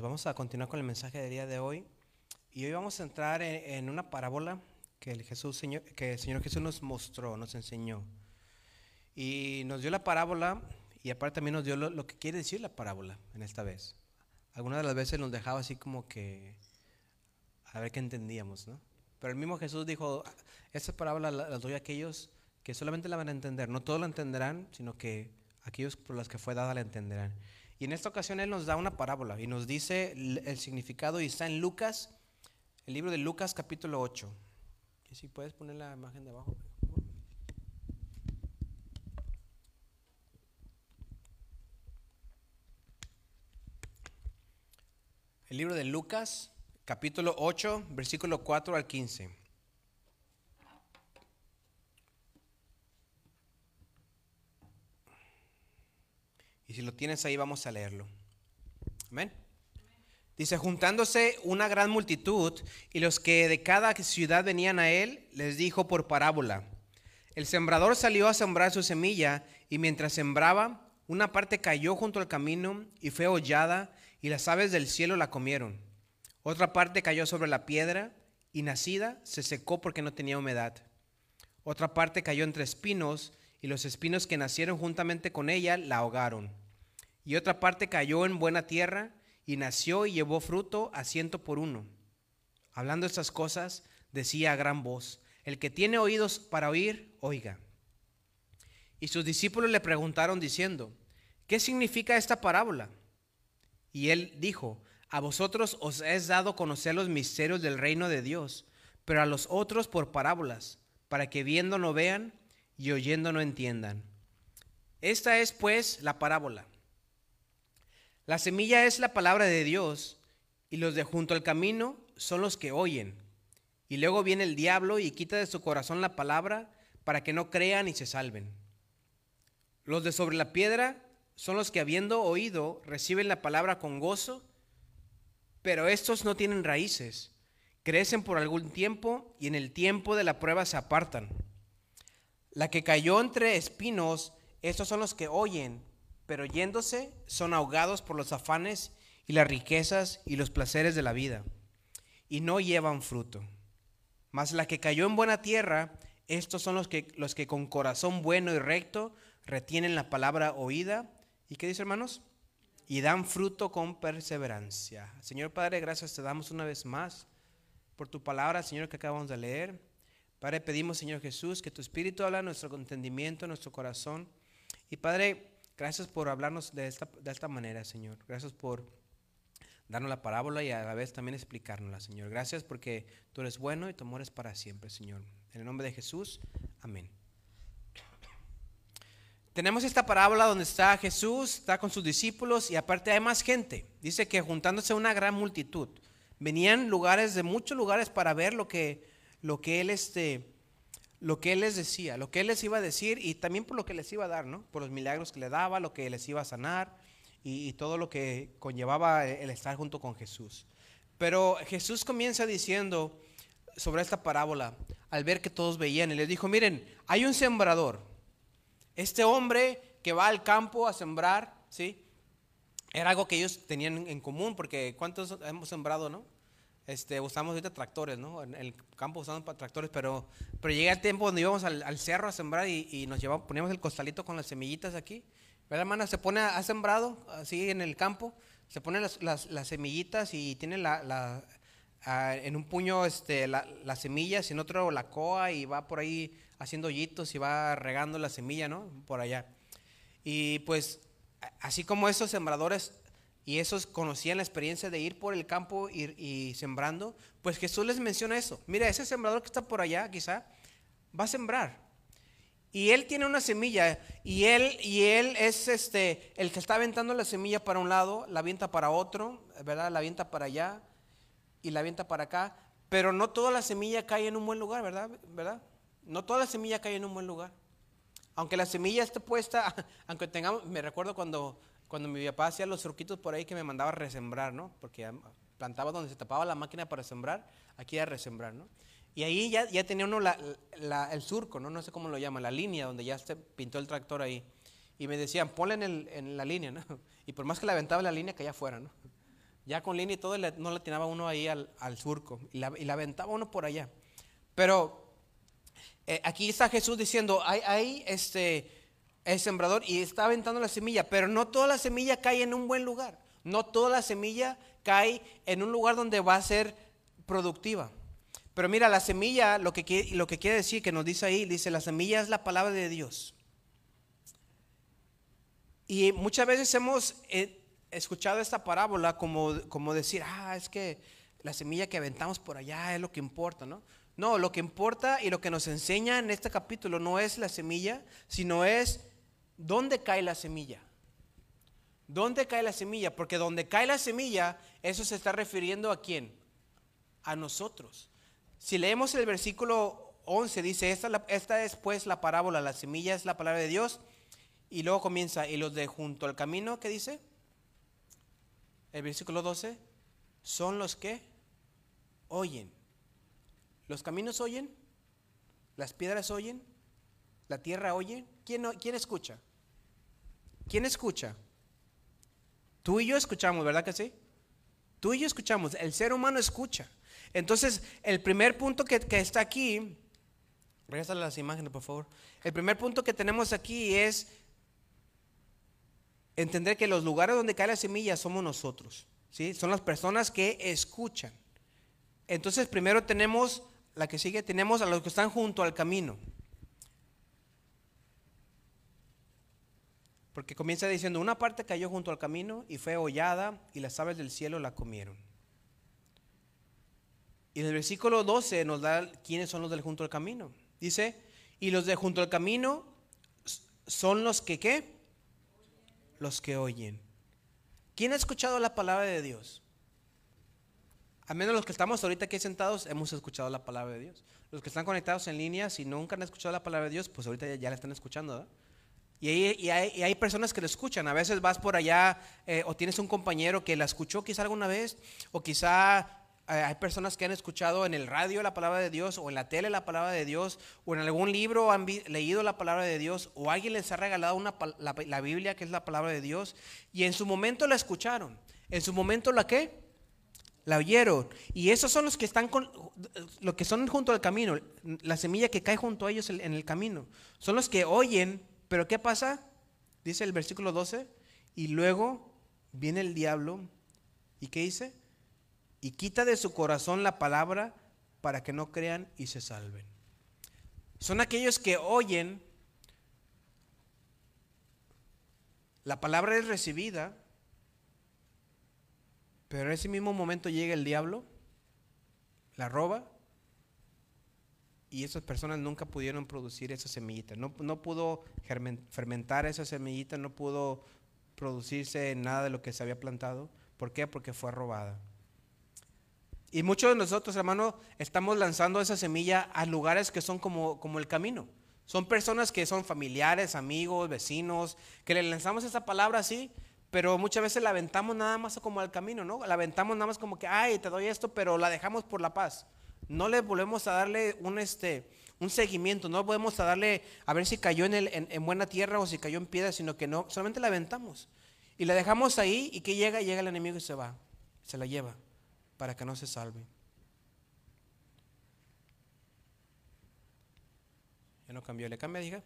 Hermanos. Vamos a continuar con el mensaje del día de hoy. Y hoy vamos a entrar en, en una parábola que el, Jesús, Señor, que el Señor Jesús nos mostró, nos enseñó. Y nos dio la parábola y aparte también nos dio lo, lo que quiere decir la parábola en esta vez. Algunas de las veces nos dejaba así como que a ver qué entendíamos, ¿no? Pero el mismo Jesús dijo, esta parábola la, la doy a aquellos que solamente la van a entender. No todos la entenderán, sino que aquellos por los que fue dada la entenderán. Y en esta ocasión Él nos da una parábola y nos dice el, significado y está en Lucas, el libro de Lucas capítulo 8. Y si puedes poner la imagen de abajo. El libro de Lucas, capítulo 8, versículo 4 al 15. Y si lo tienes ahí, vamos a leerlo. Amén. Dice, juntándose una gran multitud y los que de cada ciudad venían a él, les dijo por parábola, el sembrador salió a sembrar su semilla y mientras sembraba, una parte cayó junto al camino y fue hollada y las aves del cielo la comieron. Otra parte cayó sobre la piedra y nacida se secó porque no tenía humedad. Otra parte cayó entre espinos y los espinos que nacieron juntamente con ella la ahogaron. Y otra parte cayó en buena tierra y nació y llevó fruto a ciento por uno. Hablando estas cosas, decía a gran voz, el que tiene oídos para oír, oiga. Y sus discípulos le preguntaron diciendo, ¿qué significa esta parábola? Y él dijo, a vosotros os es dado conocer los misterios del reino de Dios, pero a los otros por parábolas, para que viendo no vean y oyendo no entiendan. Esta es pues la parábola. La semilla es la palabra de Dios y los de junto al camino son los que oyen. Y luego viene el diablo y quita de su corazón la palabra para que no crean y se salven. Los de sobre la piedra son los que habiendo oído reciben la palabra con gozo, pero estos no tienen raíces, crecen por algún tiempo y en el tiempo de la prueba se apartan. La que cayó entre espinos, estos son los que oyen, pero yéndose son ahogados por los afanes y las riquezas y los placeres de la vida, y no llevan fruto. Mas la que cayó en buena tierra, estos son los que, los que con corazón bueno y recto retienen la palabra oída. ¿Y qué dice hermanos? Y dan fruto con perseverancia. Señor Padre, gracias te damos una vez más por tu palabra, Señor, que acabamos de leer. Padre, pedimos, Señor Jesús, que tu Espíritu habla nuestro entendimiento, nuestro corazón. Y Padre, gracias por hablarnos de esta, de esta manera, Señor. Gracias por darnos la parábola y a la vez también explicárnosla, Señor. Gracias porque tú eres bueno y tu amor es para siempre, Señor. En el nombre de Jesús, amén. Tenemos esta parábola donde está Jesús, está con sus discípulos y aparte hay más gente. Dice que juntándose una gran multitud. Venían lugares de muchos lugares para ver lo que, lo que él este, lo que él les decía, lo que él les iba a decir y también por lo que les iba a dar, ¿no? Por los milagros que le daba, lo que les iba a sanar y, y todo lo que conllevaba el estar junto con Jesús. Pero Jesús comienza diciendo sobre esta parábola, al ver que todos veían, y les dijo, miren, hay un sembrador. Este hombre que va al campo a sembrar, ¿sí? Era algo que ellos tenían en común, porque ¿cuántos hemos sembrado, no? Este, usamos ahorita tractores, ¿no? En el campo usamos tractores, pero, pero llega el tiempo donde íbamos al, al cerro a sembrar y, y, nos llevamos, poníamos el costalito con las semillitas aquí. ¿Verdad, hermana? Se pone, ha sembrado así en el campo, se ponen las, las, las semillitas y tiene la, la uh, en un puño este, la, las semillas y en otro la coa y va por ahí haciendo hoyitos y va regando la semilla, ¿no? Por allá. Y pues, así como esos sembradores y esos conocían la experiencia de ir por el campo y, sembrando, pues Jesús les menciona eso. Mira, ese sembrador que está por allá, quizá, va a sembrar. Y él tiene una semilla y él, y él es este, el que está aventando la semilla para un lado, la avienta para otro, ¿verdad? La avienta para allá y la avienta para acá. Pero no toda la semilla cae en un buen lugar, ¿verdad? ¿verdad? No toda la semilla cae en un buen lugar. Aunque la semilla esté puesta, aunque tengamos, me recuerdo cuando, cuando mi papá hacía los surquitos por ahí que me mandaba a resembrar, ¿no? Porque plantaba donde se tapaba la máquina para sembrar, aquí a resembrar, ¿no? Y ahí ya, ya tenía uno la, la, el surco, ¿no? No sé cómo lo llama, la línea donde ya se pintó el tractor ahí. Y me decían, ponle en, el, en la línea, ¿no? Y por más que la aventaba la línea, caía afuera, ¿no? Ya con línea y todo, no le tiraba uno ahí al, surco y la, y la, aventaba uno por allá. Pero eh, aquí está Jesús diciendo, hay, hay este, el sembrador y está aventando la semilla, pero no toda la semilla cae en un buen lugar. No toda la semilla cae en un lugar donde va a ser productiva. Pero mira, la semilla, lo que, lo que quiere decir, que nos dice ahí, dice, la semilla es la palabra de Dios. Y muchas veces hemos eh, escuchado esta parábola como, como decir, ah, es que la semilla que aventamos por allá es lo que importa, ¿no? No, lo que importa y lo que nos enseña en este capítulo no es la semilla, sino es dónde cae la semilla. ¿Dónde cae la semilla? Porque donde cae la semilla, eso se está refiriendo a quién? A nosotros. Si leemos el versículo 11, dice, esta, esta es pues la parábola, la semilla es la palabra de Dios. Y luego comienza, y los de junto al camino, ¿qué dice? El versículo 12, son los que oyen. ¿Los caminos oyen? ¿Las piedras oyen? ¿La tierra oye? ¿Quién, quién escucha? ¿Quién escucha? Tú y yo escuchamos, ¿verdad que sí? Tú y yo escuchamos, el ser humano escucha. Entonces, el primer punto que, está aquí, a las imágenes, por favor. El primer punto que tenemos aquí es entender que los lugares donde cae la semilla somos nosotros. ¿sí? Son las personas que escuchan. Entonces, primero tenemos, la que sigue, tenemos a los que están junto al camino. Porque comienza diciendo, una parte cayó junto al camino y fue hollada y las aves del cielo la comieron. Y en el versículo 12 nos da quiénes son los del junto al camino. Dice, y los de junto al camino son los que qué? Los que oyen. ¿Quién ha escuchado la palabra de Dios? Al menos los que estamos ahorita aquí sentados hemos escuchado la palabra de Dios. Los que están conectados en línea, si nunca han escuchado la palabra de Dios, pues ahorita ya, la están escuchando. ¿verdad? Y hay, personas que lo escuchan. A veces vas por allá eh, o tienes un compañero que la escuchó quizá alguna vez, o quizá eh, hay personas que han escuchado en el radio la palabra de Dios, o en la tele la palabra de Dios, o en algún libro han leído la palabra de Dios, o alguien les ha regalado una, la, la, Biblia que es la palabra de Dios, y en su momento la escucharon. En su momento la qué? La oyeron. Y esos son los que están con, lo que son junto al camino, la semilla que cae junto a ellos en el camino. Son los que oyen pero ¿qué pasa? Dice el versículo 12, y luego viene el diablo, ¿y qué dice? Y quita de su corazón la palabra para que no crean y se salven. Son aquellos que oyen, la palabra es recibida, pero en ese mismo momento llega el diablo, la roba y esas personas nunca pudieron producir esa semillita. No, no pudo fermentar esa semillita, no pudo producirse nada de lo que se había plantado. ¿Por qué? Porque fue robada. Y muchos de nosotros, hermano, estamos lanzando esa semilla a lugares que son como, como el camino. Son personas que son familiares, amigos, vecinos, que le lanzamos esa palabra así, pero muchas veces la aventamos nada más como al camino, ¿no? La aventamos nada más como que, ay, te doy esto, pero la dejamos por la paz no le volvemos a darle un, este, un seguimiento, no volvemos a darle a ver si cayó en, el, en, buena tierra o si cayó en piedra, sino que no, solamente la aventamos. Y la dejamos ahí y que llega, llega el enemigo y se va, se la lleva para que no se salve. Ya no cambió, le cambia, diga.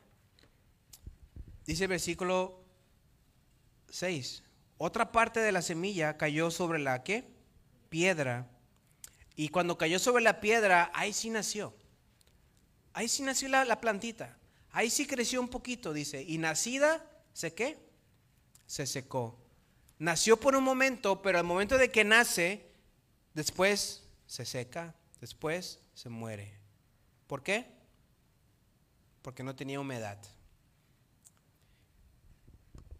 Dice el versículo 6. Otra parte de la semilla cayó sobre la que? Piedra y cuando cayó sobre la piedra, ahí sí nació. Ahí sí nació la, plantita. Ahí sí creció un poquito, dice. Y nacida, ¿se qué? Se secó. Nació por un momento, pero al momento de que nace, después se seca, después se muere. ¿Por qué? Porque no tenía humedad.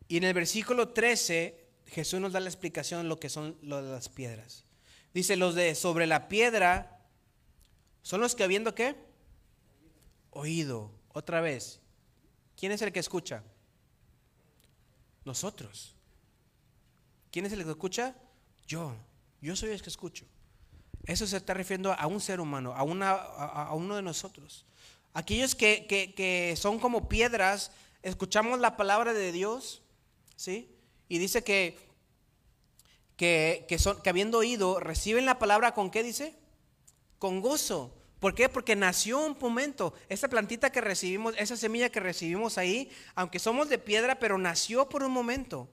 Y en el versículo 13, Jesús nos da la explicación de lo que son las piedras. Dice, los de sobre la piedra son los que habiendo qué? Oído. Otra vez. ¿Quién es el que escucha? Nosotros. ¿Quién es el que escucha? Yo. Yo soy el que escucho. Eso se está refiriendo a un ser humano, a, una, a, uno de nosotros. Aquellos que, que, son como piedras, escuchamos la palabra de Dios, ¿sí? Y dice que que, que, son, que habiendo oído, reciben la palabra con qué dice? Con gozo. ¿Por qué? Porque nació un momento. Esa plantita que recibimos, esa semilla que recibimos ahí, aunque somos de piedra, pero nació por un momento.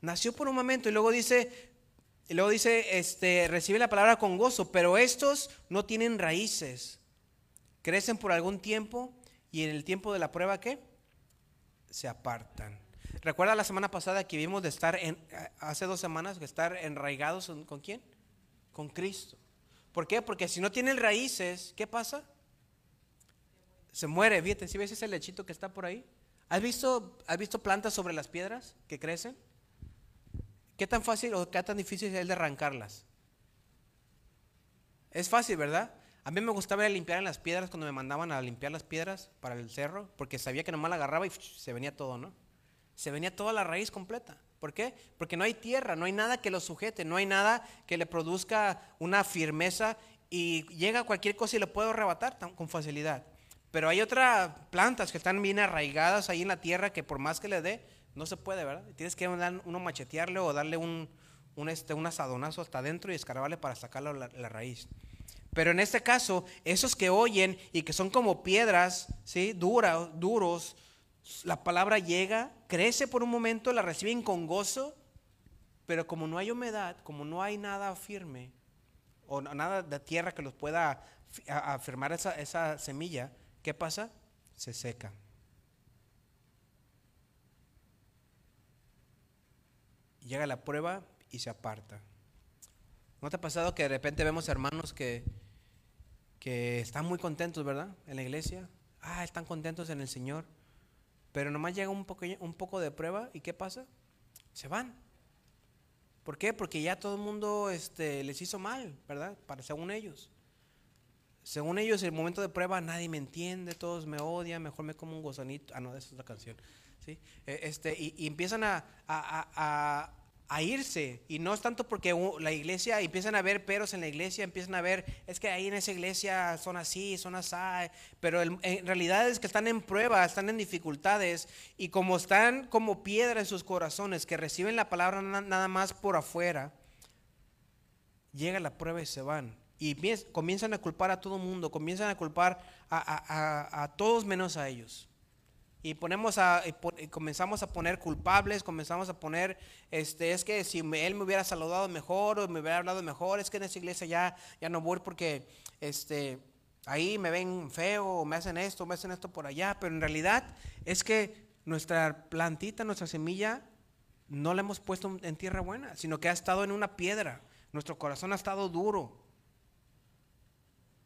Nació por un momento. Y luego dice, y luego dice, este, recibe la palabra con gozo, pero estos no tienen raíces. Crecen por algún tiempo y en el tiempo de la prueba, ¿qué? Se apartan. ¿Recuerda la semana pasada que vimos de estar en, hace dos semanas, que estar enraigados con quién? Con Cristo. ¿Por qué? Porque si no tienen raíces, ¿qué pasa? Se muere. Fíjate, si ves ese lechito que está por ahí. ¿Has visto, ¿Has visto plantas sobre las piedras que crecen? ¿Qué tan fácil o qué tan difícil es de arrancarlas? Es fácil, ¿verdad? A mí me gustaba limpiar en las piedras cuando me mandaban a limpiar las piedras para el cerro, porque sabía que nomás la agarraba y se venía todo, ¿no? Se venía toda la raíz completa. ¿Por qué? Porque no hay tierra, no hay nada que lo sujete, no hay nada que le produzca una firmeza y llega cualquier cosa y lo puedo arrebatar con facilidad. Pero hay otras plantas que están bien arraigadas ahí en la tierra que por más que le dé, no se puede, ¿verdad? Tienes que uno machetearle o darle un, un, este, un asadonazo hasta adentro y escarbarle para sacarle la, raíz. Pero en este caso, esos que oyen y que son como piedras, ¿sí? Dura, duros, la palabra llega, crece por un momento, la reciben con gozo, pero como no hay humedad, como no hay nada firme, o nada de tierra que los pueda afirmar esa, semilla, ¿qué pasa? Se seca. Llega la prueba y se aparta. ¿No te ha pasado que de repente vemos hermanos que, que están muy contentos, ¿verdad? En la iglesia. Ah, están contentos en el Señor pero nomás llega un poco, un poco de prueba y ¿qué pasa? Se van. ¿Por qué? Porque ya todo el mundo este, les hizo mal, ¿verdad? Para, según ellos. Según ellos, el momento de prueba nadie me entiende, todos me odian, mejor me como un gozanito. Ah, no, esa es la canción. ¿sí? E, este, y, empiezan a irse. Y no es tanto porque la iglesia, empiezan a ver peros en la iglesia, empiezan a ver, es que ahí en esa iglesia son así, son así, pero en realidad es que están en prueba, están en dificultades y como están como piedra en sus corazones, que reciben la palabra nada más por afuera, llega la prueba y se van. Y comienzan a culpar a todo el mundo, comienzan a culpar a todos menos a ellos y ponemos a comenzamos a poner culpables, comenzamos a poner este es que si él me hubiera saludado mejor o me hubiera hablado mejor, es que en esa iglesia ya ya no voy porque este ahí me ven feo o me hacen esto, me hacen esto por allá, pero en realidad es que nuestra plantita, nuestra semilla no la hemos puesto en tierra buena, sino que ha estado en una piedra. Nuestro corazón ha estado duro.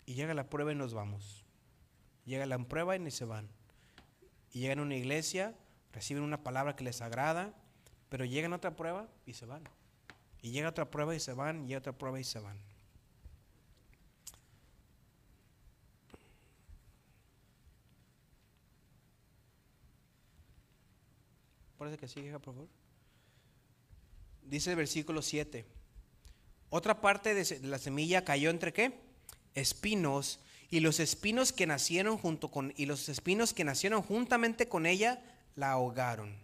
Y llega la prueba y nos vamos. Llega la prueba y ni se van y llegan a una iglesia, reciben una palabra que les agrada, pero llegan a otra prueba y se van. Y llega otra prueba y se van, y otra prueba y se van. Parece que sigue, por favor. Dice el versículo 7. Otra parte de la semilla cayó entre qué? Espinos y los espinos que nacieron junto con y los espinos que nacieron juntamente con ella la ahogaron.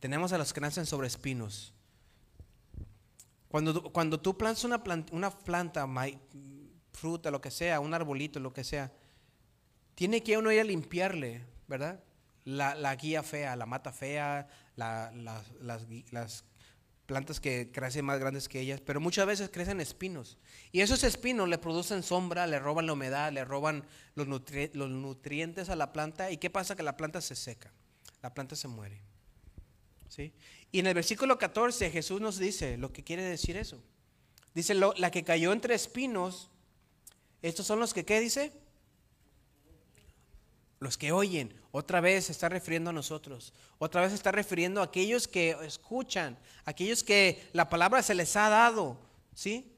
Tenemos a los que nacen sobre espinos. Cuando, cuando tú plantas una planta, una planta, fruta, lo que sea, un arbolito, lo que sea, tiene que uno ir a limpiarle, ¿verdad? La, guía fea, la mata fea, las plantas que crecen más grandes que ellas, pero muchas veces crecen espinos. Y esos espinos le producen sombra, le roban la humedad, le roban los, nutrientes a la planta. ¿Y qué pasa? Que la planta se seca, la planta se muere. ¿Sí? Y en el versículo 14 Jesús nos dice lo que quiere decir eso. Dice, la que cayó entre espinos, estos son los que, ¿qué dice? Los que oyen, otra vez se está refiriendo a nosotros, otra vez se está refiriendo a aquellos que escuchan, aquellos que la palabra se les ha dado, ¿sí?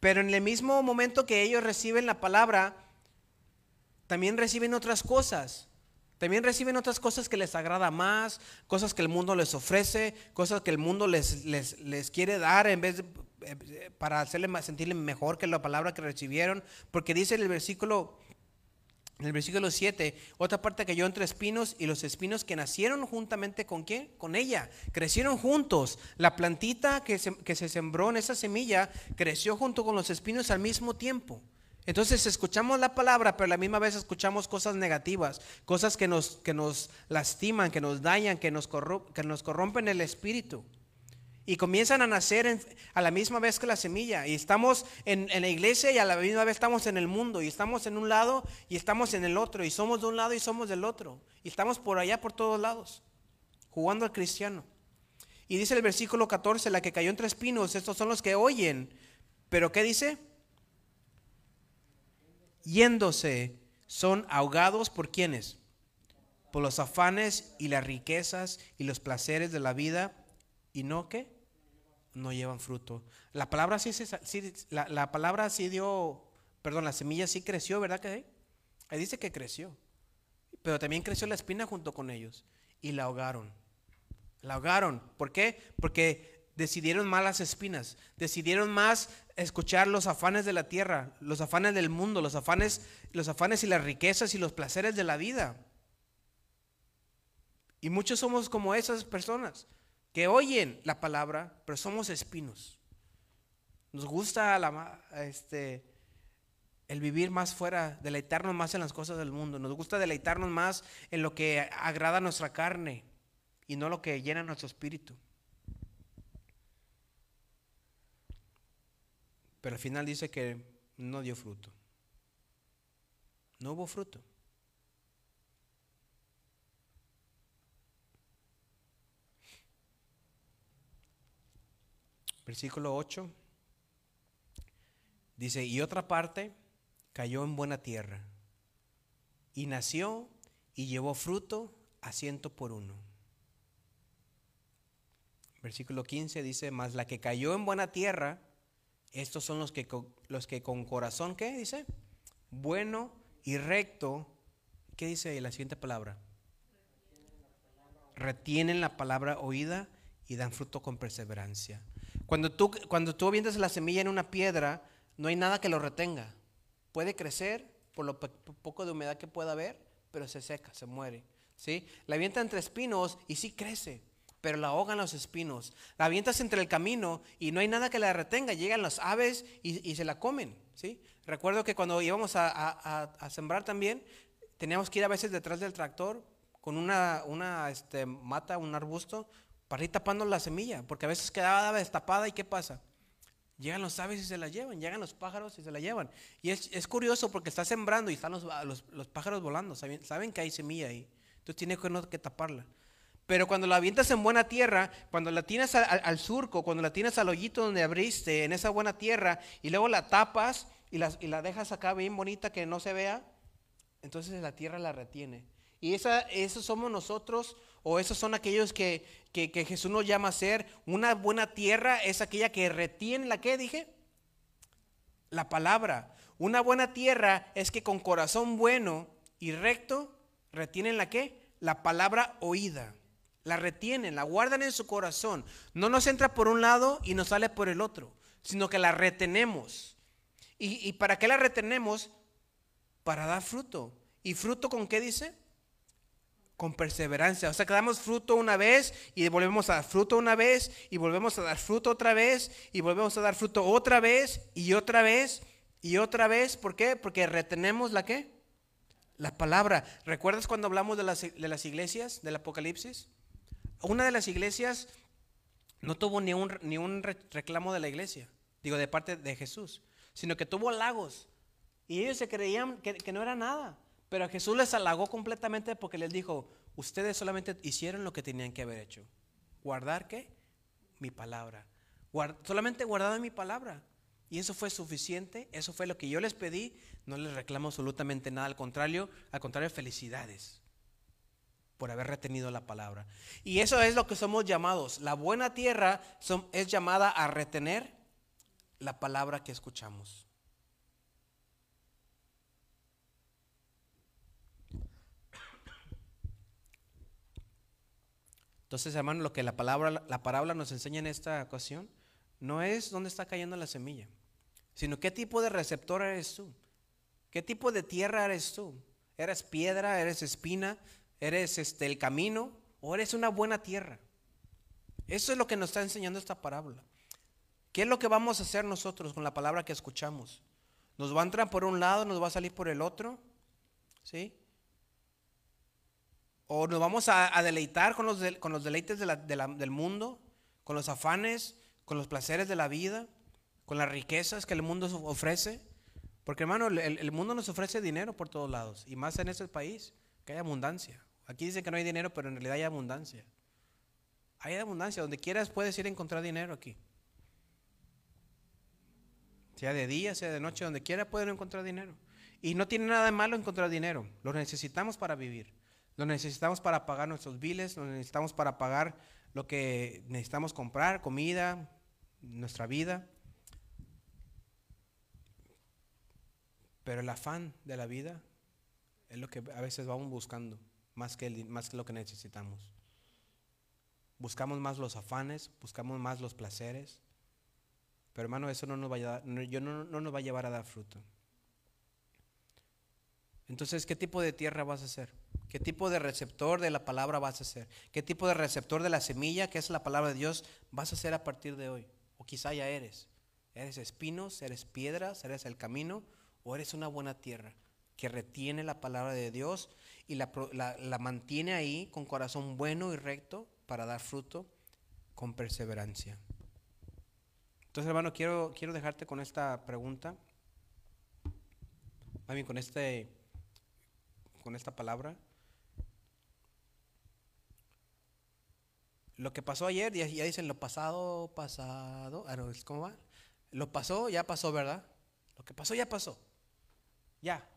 Pero en el mismo momento que ellos reciben la palabra, también reciben otras cosas. También reciben otras cosas que les agrada más, cosas que el mundo les ofrece, cosas que el mundo les, les, les quiere dar en vez de, eh, para hacerle sentirle mejor que la palabra que recibieron. Porque dice en el versículo En el versículo 7, otra parte cayó entre espinos y los espinos que nacieron juntamente con quién? Con ella. Crecieron juntos. La plantita que se, que se sembró en esa semilla creció junto con los espinos al mismo tiempo. Entonces escuchamos la palabra, pero a la misma vez escuchamos cosas negativas, cosas que nos, que nos lastiman, que nos dañan, que nos, que nos corrompen el espíritu. Y comienzan a nacer a la misma vez que la semilla. Y estamos en, en, la iglesia y a la misma vez estamos en el mundo. Y estamos en un lado y estamos en el otro. Y somos de un lado y somos del otro. Y estamos por allá, por todos lados, jugando al cristiano. Y dice el versículo 14, la que cayó entre espinos, estos son los que oyen. Pero ¿qué dice? yéndose, son ahogados por quienes? Por los afanes y las riquezas y los placeres de la vida y no qué? No llevan fruto. La palabra sí, la, la, palabra sí dio, perdón, la semilla sí creció, ¿verdad que Ahí dice que creció. Pero también creció la espina junto con ellos y la ahogaron. La ahogaron. ¿Por qué? Porque decidieron más las espinas, decidieron más escuchar los afanes de la tierra, los afanes del mundo, los afanes, los afanes y las riquezas y los placeres de la vida. Y muchos somos como esas personas que oyen la palabra, pero somos espinos. Nos gusta este, el vivir más fuera, deleitarnos más en las cosas del mundo. Nos gusta deleitarnos más en lo que agrada nuestra carne y no lo que llena nuestro espíritu. Pero al final dice que no dio fruto. No hubo fruto. Versículo 8 dice, y otra parte cayó en buena tierra, y nació y llevó fruto a ciento por uno. Versículo 15 dice, mas la que cayó en buena tierra, estos son los que, los que con corazón, ¿qué dice? Bueno y recto. ¿Qué dice la siguiente palabra? Retienen la palabra oída y dan fruto con perseverancia. Cuando tú, cuando tú avientas la semilla en una piedra, no hay nada que lo retenga. Puede crecer por lo poco de humedad que pueda haber, pero se seca, se muere. ¿sí? La avienta entre espinos y sí crece pero la ahogan los espinos. La avientas entre el camino y no hay nada que la retenga. Llegan las aves y, se la comen. ¿sí? Recuerdo que cuando íbamos a, sembrar también, teníamos que ir a veces detrás del tractor con una, una este, mata, un arbusto, para ir tapando la semilla, porque a veces quedaba destapada y ¿qué pasa? Llegan los aves y se la llevan, llegan los pájaros y se la llevan. Y es, curioso porque está sembrando y están los, los, pájaros volando, saben, saben, que hay semilla ahí. Entonces tiene que, que taparla. Pero cuando la avientas en buena tierra, cuando la tienes al, surco, cuando la tienes al hoyito donde abriste, en esa buena tierra, y luego la tapas y la, y la dejas acá bien bonita que no se vea, entonces la tierra la retiene. Y esa, esos somos nosotros, o esos son aquellos que, que, Jesús nos llama a ser. Una buena tierra es aquella que retiene la que dije, la palabra. Una buena tierra es que con corazón bueno y recto retienen la que, la palabra oída la retienen, la guardan en su corazón. No nos entra por un lado y nos sale por el otro, sino que la retenemos. ¿Y, para qué la retenemos? Para dar fruto. ¿Y fruto con qué dice? Con perseverancia. O sea, que damos fruto una vez y volvemos a dar fruto una vez y volvemos a dar fruto otra vez y volvemos a dar fruto otra vez y otra vez y otra vez. ¿Por qué? Porque retenemos la qué? La palabra. ¿Recuerdas cuando hablamos de las, de las iglesias, del Apocalipsis? una de las iglesias no tuvo ni un, ni un reclamo de la iglesia, digo, de parte de Jesús, sino que tuvo halagos. Y ellos se creían que, no era nada. Pero Jesús les halagó completamente porque les dijo, ustedes solamente hicieron lo que tenían que haber hecho. ¿Guardar qué? Mi palabra. solamente guardar mi palabra. Y eso fue suficiente, eso fue lo que yo les pedí. No les reclamo absolutamente nada, al contrario, al contrario, felicidades por haber retenido la palabra. Y eso es lo que somos llamados. La buena tierra es llamada a retener la palabra que escuchamos. Entonces, hermano, lo que la palabra, la parábola nos enseña en esta ocasión no es dónde está cayendo la semilla, sino qué tipo de receptor eres tú, qué tipo de tierra eres tú. ¿Eres piedra? ¿Eres espina? ¿Eres este, el camino? ¿O eres una buena tierra? Eso es lo que nos está enseñando esta parábola. ¿Qué es lo que vamos a hacer nosotros con la palabra que escuchamos? ¿Nos va a entrar por un lado, nos va a salir por el otro? ¿Sí? ¿O nos vamos a, deleitar con los, con los deleites del mundo? ¿Con los afanes? ¿Con los placeres de la vida? ¿Con las riquezas que el mundo ofrece? Porque hermano, el, el mundo nos ofrece dinero por todos lados. Y más en este país, que hay abundancia. Aquí dice que no hay dinero, pero en realidad hay abundancia. Hay abundancia. Donde quieras puedes ir a encontrar dinero aquí. Sea de día, sea de noche, donde quiera pueden encontrar dinero. Y no tiene nada de malo encontrar dinero. Lo necesitamos para vivir. Lo necesitamos para pagar nuestros biles. Lo necesitamos para pagar lo que necesitamos comprar, comida, nuestra vida. Pero el afán de la vida es lo que a veces vamos buscando más que, más que lo que necesitamos. Buscamos más los afanes, buscamos más los placeres. Pero hermano, eso no nos va a, no, no nos va a llevar a dar fruto. Entonces, ¿qué tipo de tierra vas a ser? ¿Qué tipo de receptor de la palabra vas a ser? ¿Qué tipo de receptor de la semilla, que es la palabra de Dios, vas a ser a partir de hoy? O quizá ya eres. ¿Eres espinos? ¿Eres piedras? ¿Eres el camino? ¿O eres una buena tierra que retiene la palabra de Dios y la, mantiene ahí con corazón bueno y recto para dar fruto con perseverancia. Entonces, hermano, quiero, quiero dejarte con esta pregunta, también con, este, con esta palabra. Lo que pasó ayer, ya, dicen lo pasado, pasado, ah, ¿cómo va? Lo pasó, ya pasó, ¿verdad? Lo que pasó, ya pasó. Ya,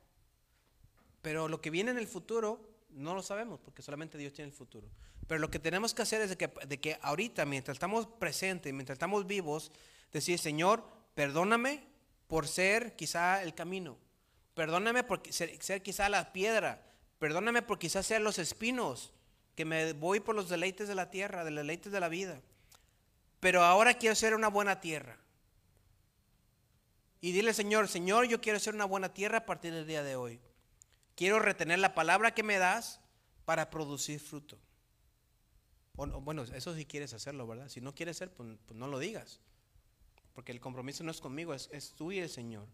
pero lo que viene en el futuro no lo sabemos porque solamente Dios tiene el futuro. Pero lo que tenemos que hacer es de que, de que ahorita, mientras estamos presentes, mientras estamos vivos, decir, Señor, perdóname por ser quizá el camino. Perdóname por ser, ser quizá la piedra. Perdóname por quizás ser los espinos, que me voy por los deleites de la tierra, de los deleites de la vida. Pero ahora quiero ser una buena tierra. Y dile, Señor, Señor, yo quiero ser una buena tierra a partir del día de hoy. Quiero retener la palabra que me das para producir fruto. Bueno, eso sí quieres hacerlo, ¿verdad? Si no quieres ser, pues, pues, no lo digas. Porque el compromiso no es conmigo, es, es tú y el Señor.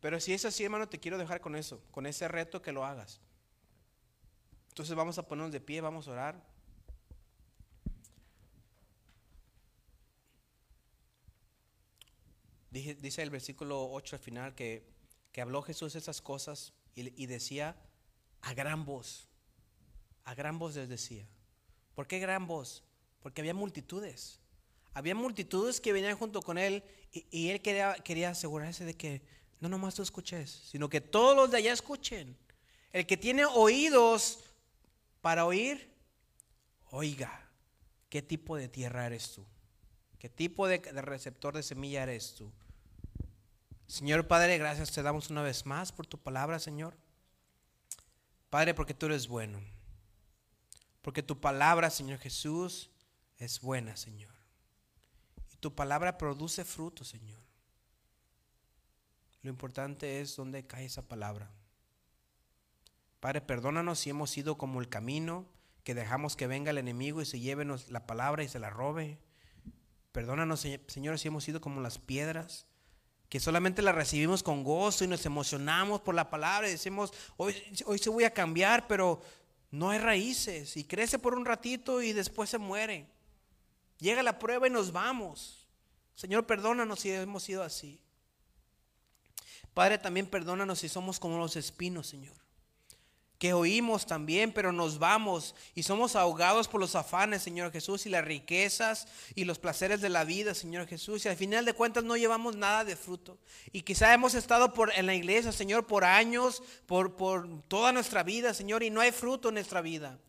Pero si es así, hermano, te quiero dejar con eso, con ese reto que lo hagas. Entonces vamos a ponernos de pie, vamos a orar. Dice el versículo 8 al final que, que habló Jesús esas cosas y, decía a gran voz, a gran voz les decía. ¿Por qué gran voz? Porque había multitudes. Había multitudes que venían junto con él y, él quería, quería, asegurarse de que no nomás tú escuches, sino que todos los de allá escuchen. El que tiene oídos para oír, oiga, ¿qué tipo de tierra eres tú? ¿Qué tipo de receptor de semilla eres tú? Señor Padre, gracias te damos una vez más por tu palabra, Señor. Padre, porque tú eres bueno. Porque tu palabra, Señor Jesús, es buena, Señor. Y tu palabra produce fruto, Señor. Lo importante es dónde cae esa palabra. Padre, perdónanos si hemos sido como el camino, que dejamos que venga el enemigo y se lleve la palabra y se la robe. Perdónanos, Señor, si hemos sido como las piedras que solamente la recibimos con gozo y nos emocionamos por la palabra y decimos, hoy, hoy se voy a cambiar, pero no hay raíces y crece por un ratito y después se muere. Llega la prueba y nos vamos. Señor, perdónanos si hemos sido así. Padre, también perdónanos si somos como los espinos, Señor que oímos también, pero nos vamos y somos ahogados por los afanes, Señor Jesús, y las riquezas y los placeres de la vida, Señor Jesús, y al final de cuentas no llevamos nada de fruto. Y quizá hemos estado por, en la iglesia, Señor, por años, por, por toda nuestra vida, Señor, y no hay fruto en nuestra vida.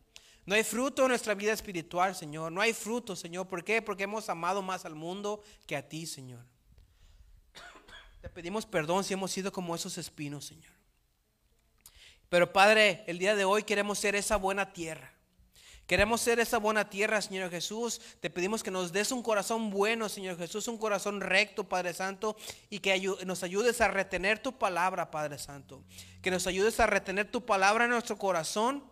No hay fruto en nuestra vida espiritual, Señor. No hay fruto, Señor. ¿Por qué? Porque hemos amado más al mundo que a ti, Señor. Te pedimos perdón si hemos sido como esos espinos, Señor. Pero Padre, el día de hoy queremos ser esa buena tierra. Queremos ser esa buena tierra, Señor Jesús. Te pedimos que nos des un corazón bueno, Señor Jesús, un corazón recto, Padre Santo, y que nos ayudes a retener tu palabra, Padre Santo. Que nos ayudes a retener tu palabra en nuestro corazón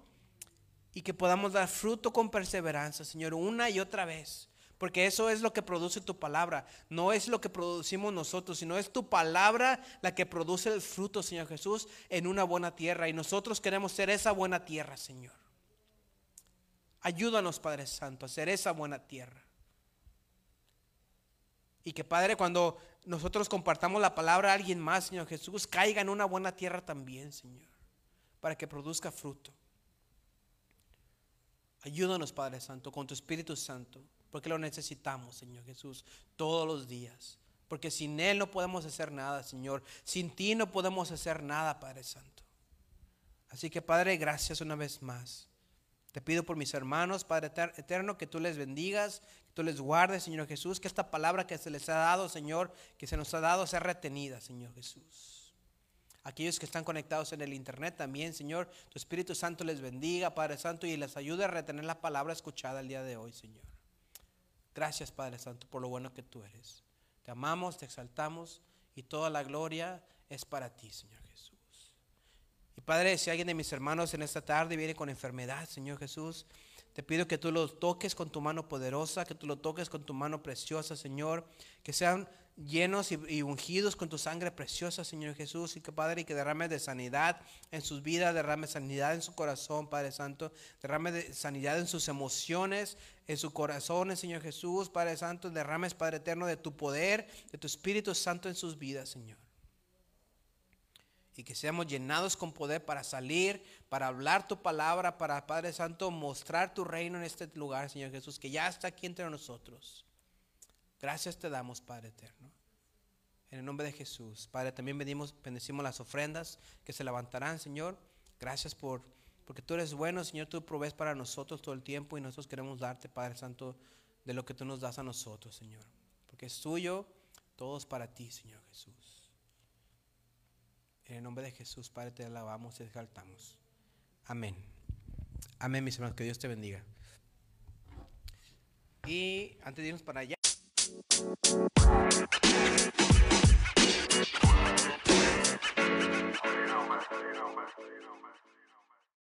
y que podamos dar fruto con perseverancia, Señor, una y otra vez. Porque eso es lo que produce tu palabra. No es lo que producimos nosotros, sino es tu palabra la que produce el fruto, Señor Jesús, en una buena tierra. Y nosotros queremos ser esa buena tierra, Señor. Ayúdanos, Padre Santo, a ser esa buena tierra. Y que, Padre, cuando nosotros compartamos la palabra a alguien más, Señor Jesús, caiga en una buena tierra también, Señor, para que produzca fruto. Ayúdanos, Padre Santo, con tu Espíritu Santo, porque lo necesitamos, Señor Jesús, todos los días. Porque sin Él no podemos hacer nada, Señor. Sin ti no podemos hacer nada, Padre Santo. Así que, Padre, gracias una vez más. Te pido por mis hermanos, Padre eterno, que tú les bendigas, que tú les guardes, Señor Jesús, que esta palabra que se les ha dado, Señor, que se nos ha dado, sea retenida, Señor Jesús. Aquellos que están conectados en el internet también, Señor, tu Espíritu Santo les bendiga, Padre Santo, y les ayude a retener la palabra escuchada el día de hoy, Señor. Gracias, Padre Santo, por lo bueno que tú eres. Te amamos, te exaltamos y toda la gloria es para ti, Señor Jesús. Y Padre, si alguien de mis hermanos en esta tarde viene con enfermedad, Señor Jesús, te pido que tú lo toques con tu mano poderosa, que tú lo toques con tu mano preciosa, Señor, que sean llenos y, ungidos con tu sangre preciosa, Señor Jesús, y que Padre, y que derrame de sanidad en sus vidas, derrame sanidad en su corazón, Padre Santo, derrame de sanidad en sus emociones, en su corazón, Señor Jesús, Padre Santo, derrames, Padre Eterno, de tu poder, de tu Espíritu Santo en sus vidas, Señor. Y que seamos llenados con poder para salir, para hablar tu palabra, para, Padre Santo, mostrar tu reino en este lugar, Señor Jesús, que ya está aquí entre nosotros. Gracias te damos, Padre eterno. En el nombre de Jesús. Padre, también bendecimos las ofrendas que se levantarán, Señor. Gracias por, porque tú eres bueno, Señor. Tú provees para nosotros todo el tiempo y nosotros queremos darte, Padre Santo, de lo que tú nos das a nosotros, Señor. Porque es tuyo, todo es para ti, Señor Jesús. En el nombre de Jesús, Padre, te alabamos y exaltamos. Amén. Amén, mis hermanos. Que Dios te bendiga. Y antes de irnos para allá. You know, man. You.